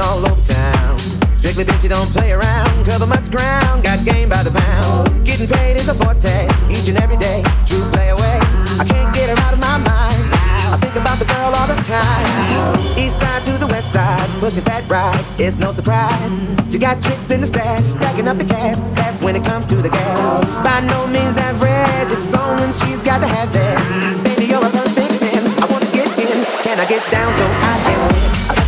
popping all over town. Strictly bitch, you don't play around. Cover much ground, got game by the pound. Getting paid is a forte, each and every day. True play away. I can't get her out of my mind. I think about the girl all the time. East side to the west side, pushing fat rides. It's no surprise. She got tricks in the stash, stacking up the cash. That's when it comes to the gas. By no means average, it's on she's got to have it. Baby, you're a perfect ten. I wanna get in. Can I get down so I can win?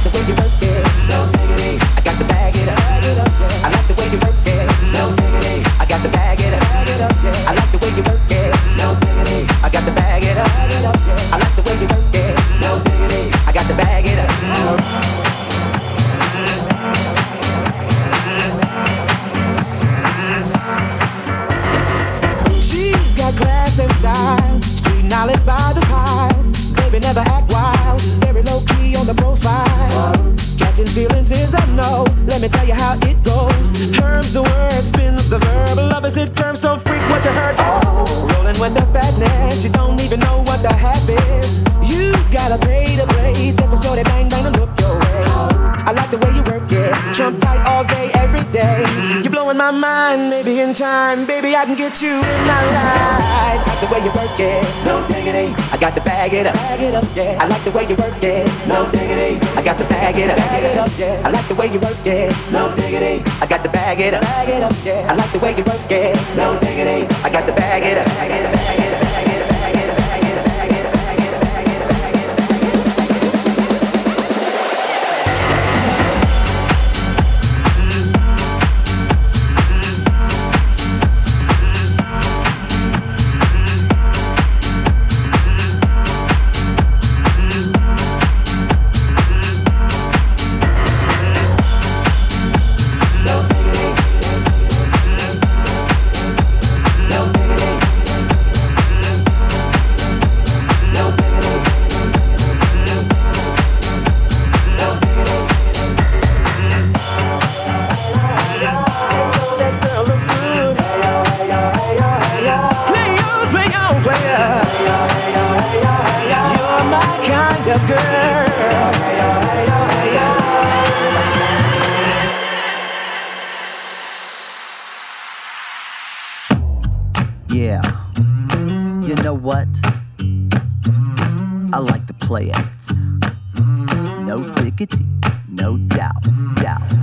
me tell you how it goes. Herms the word, spins the verb. Love is it terms, don't freak what you heard. Rolling with the fatness, you don't even know what the half is. You gotta pay to play, just for sure they bang bang and look your way. I like the way you work it, trump tight all day, every day. You're blowing my mind, maybe in time, baby I can get you in my life. I like the way you work it, no diggity. I got to bag it up, bag it up, yeah. I like the way you work it, no diggity. I got to bag it up, bag it up, yeah. I like the way you work it, no diggity. I got to bag it up, bag it up, yeah. I like the way you work it, no diggity. I got to bag it get up, I get up, I get up. Playouts. No diggity, no doubt, doubt.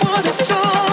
for the joy.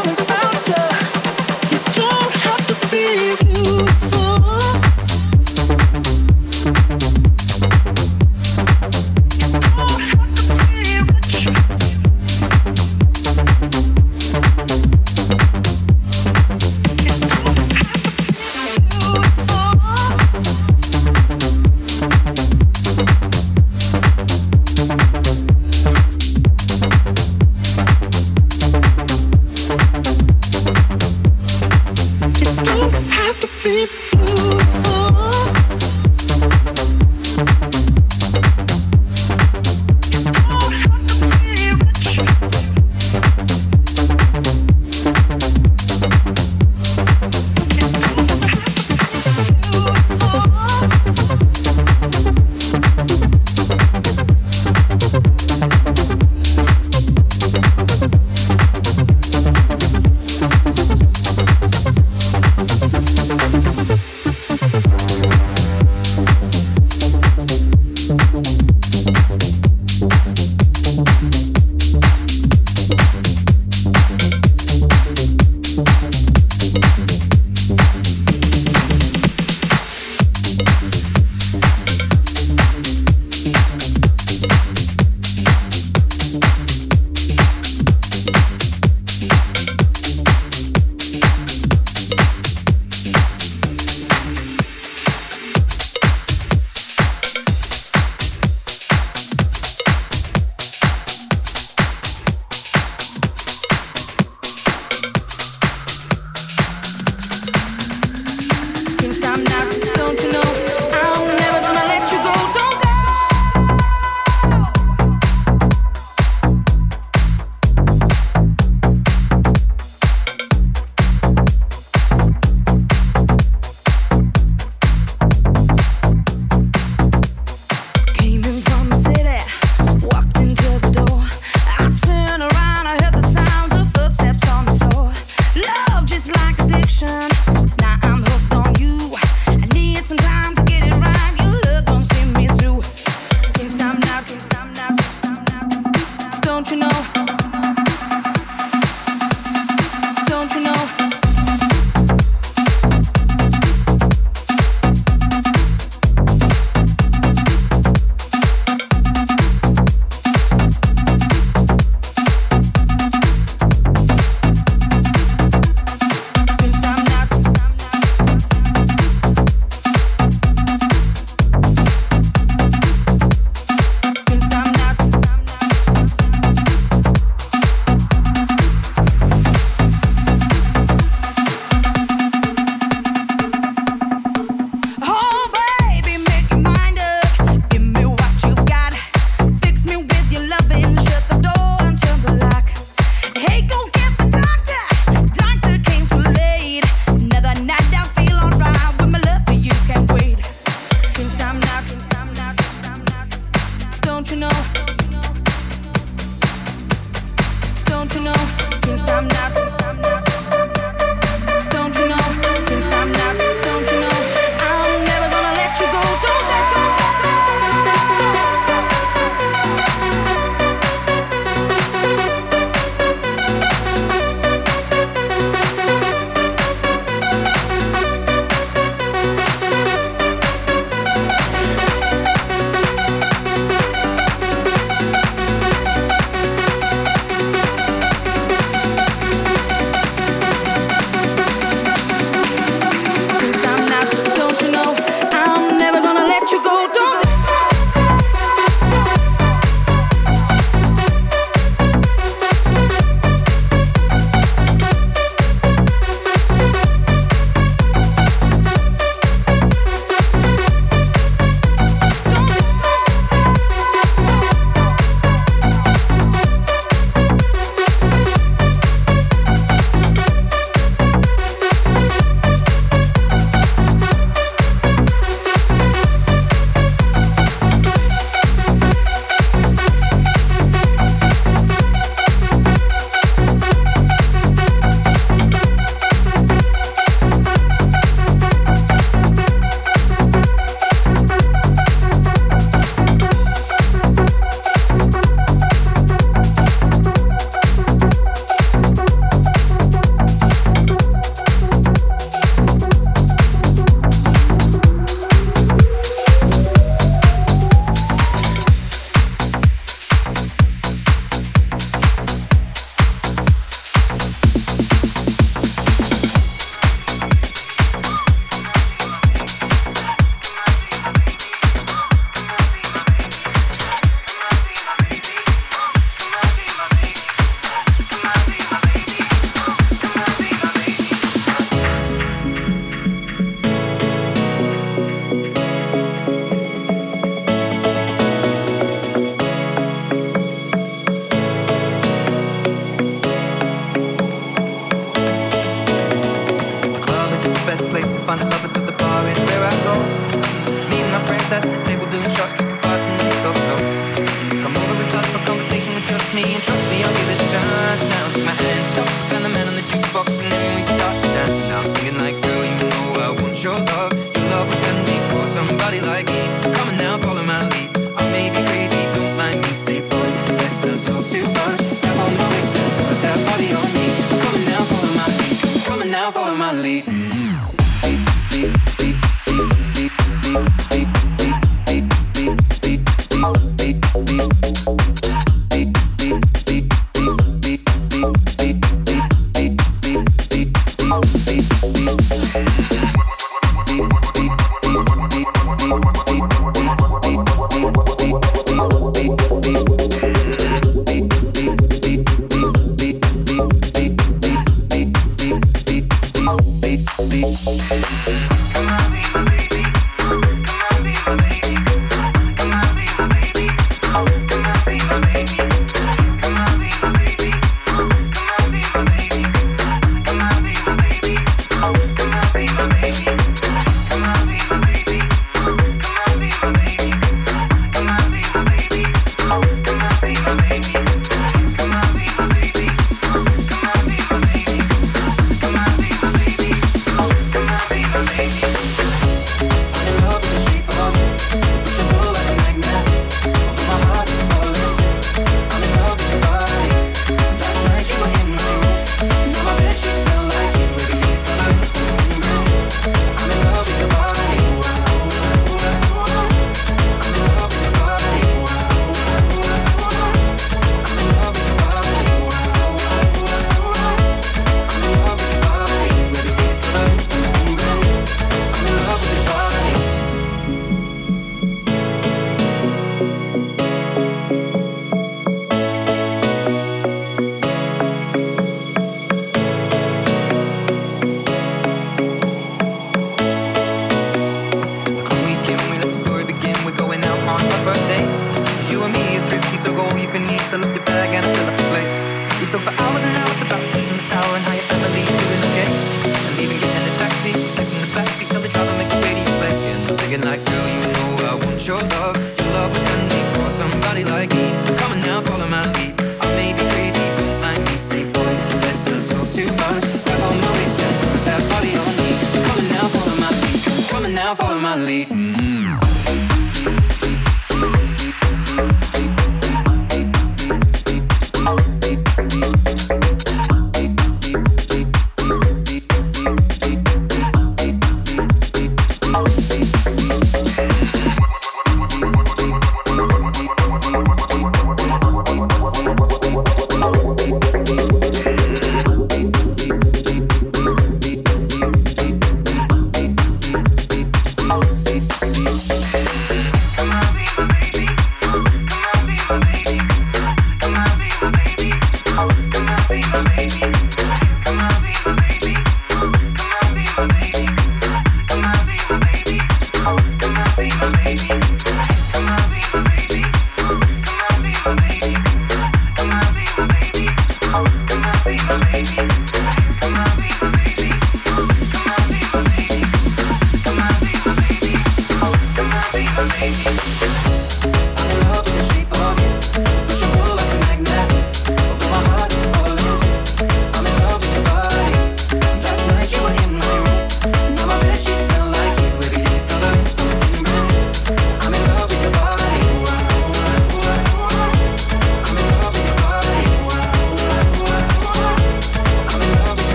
don't you know?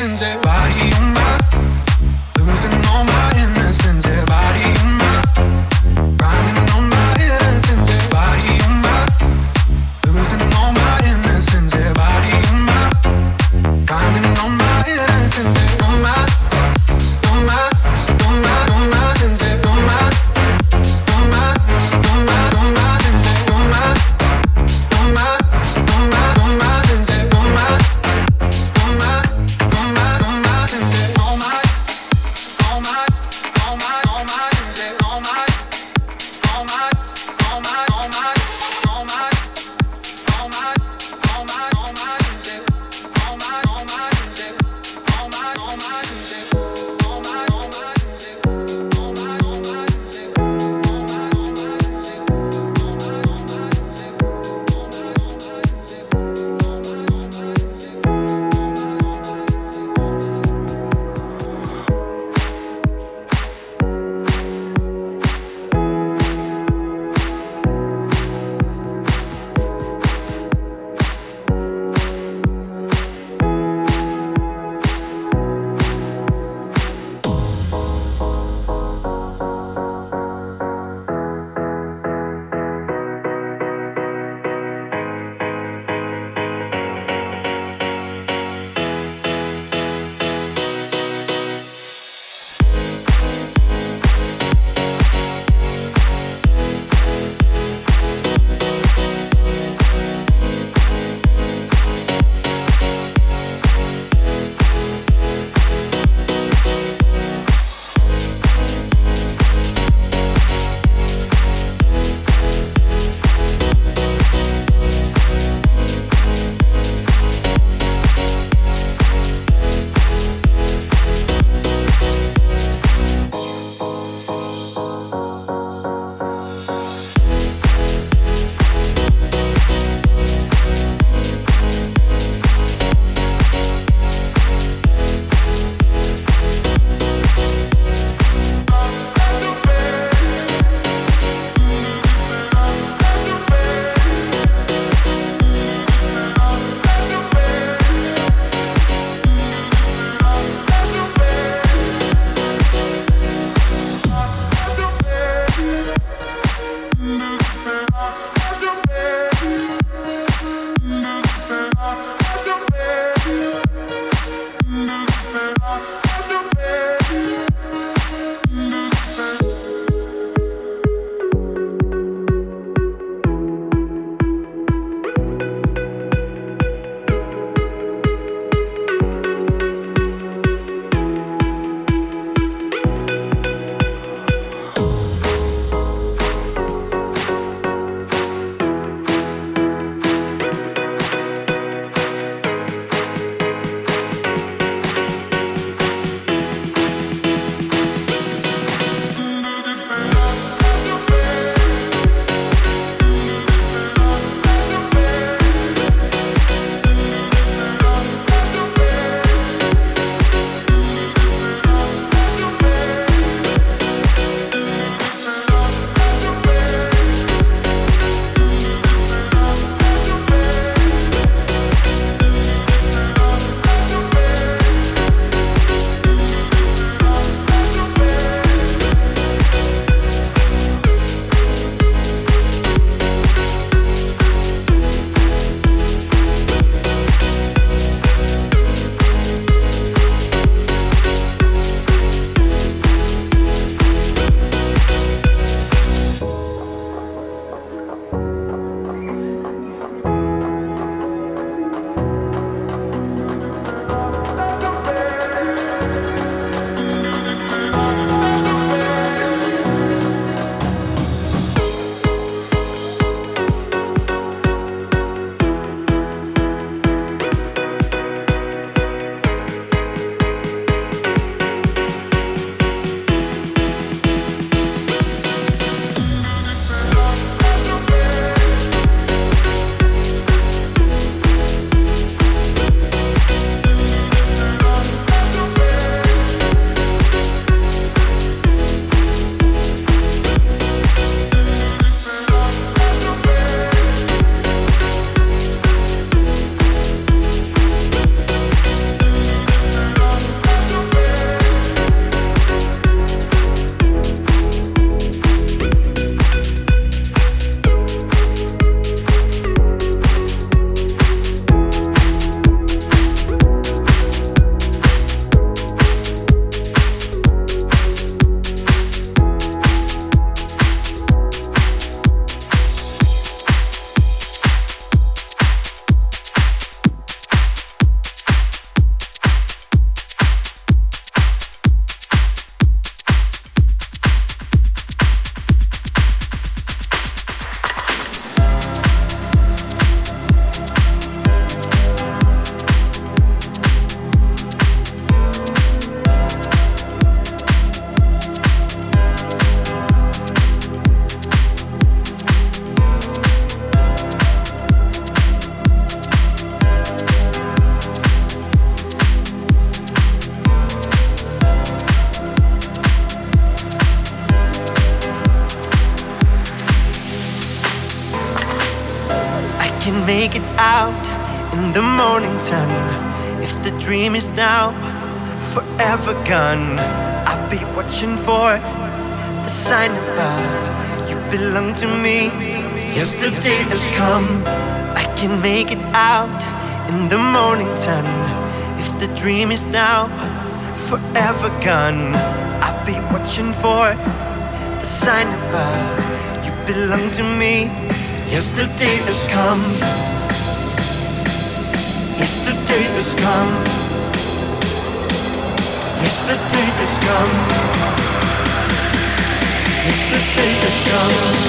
innocence, I'll be watching for the sign above. You belong to me. Yesterday has come. Yesterday has come. Yesterday has come. Yesterday has come.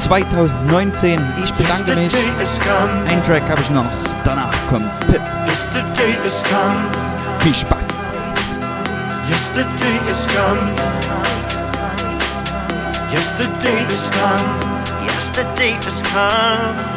2019. Ich bedanke mich. Ein Track habe ich noch. Danach kommt Pip. Viel Spaß. Yesterday is gone. Yesterday is gone. Yesterday is gone.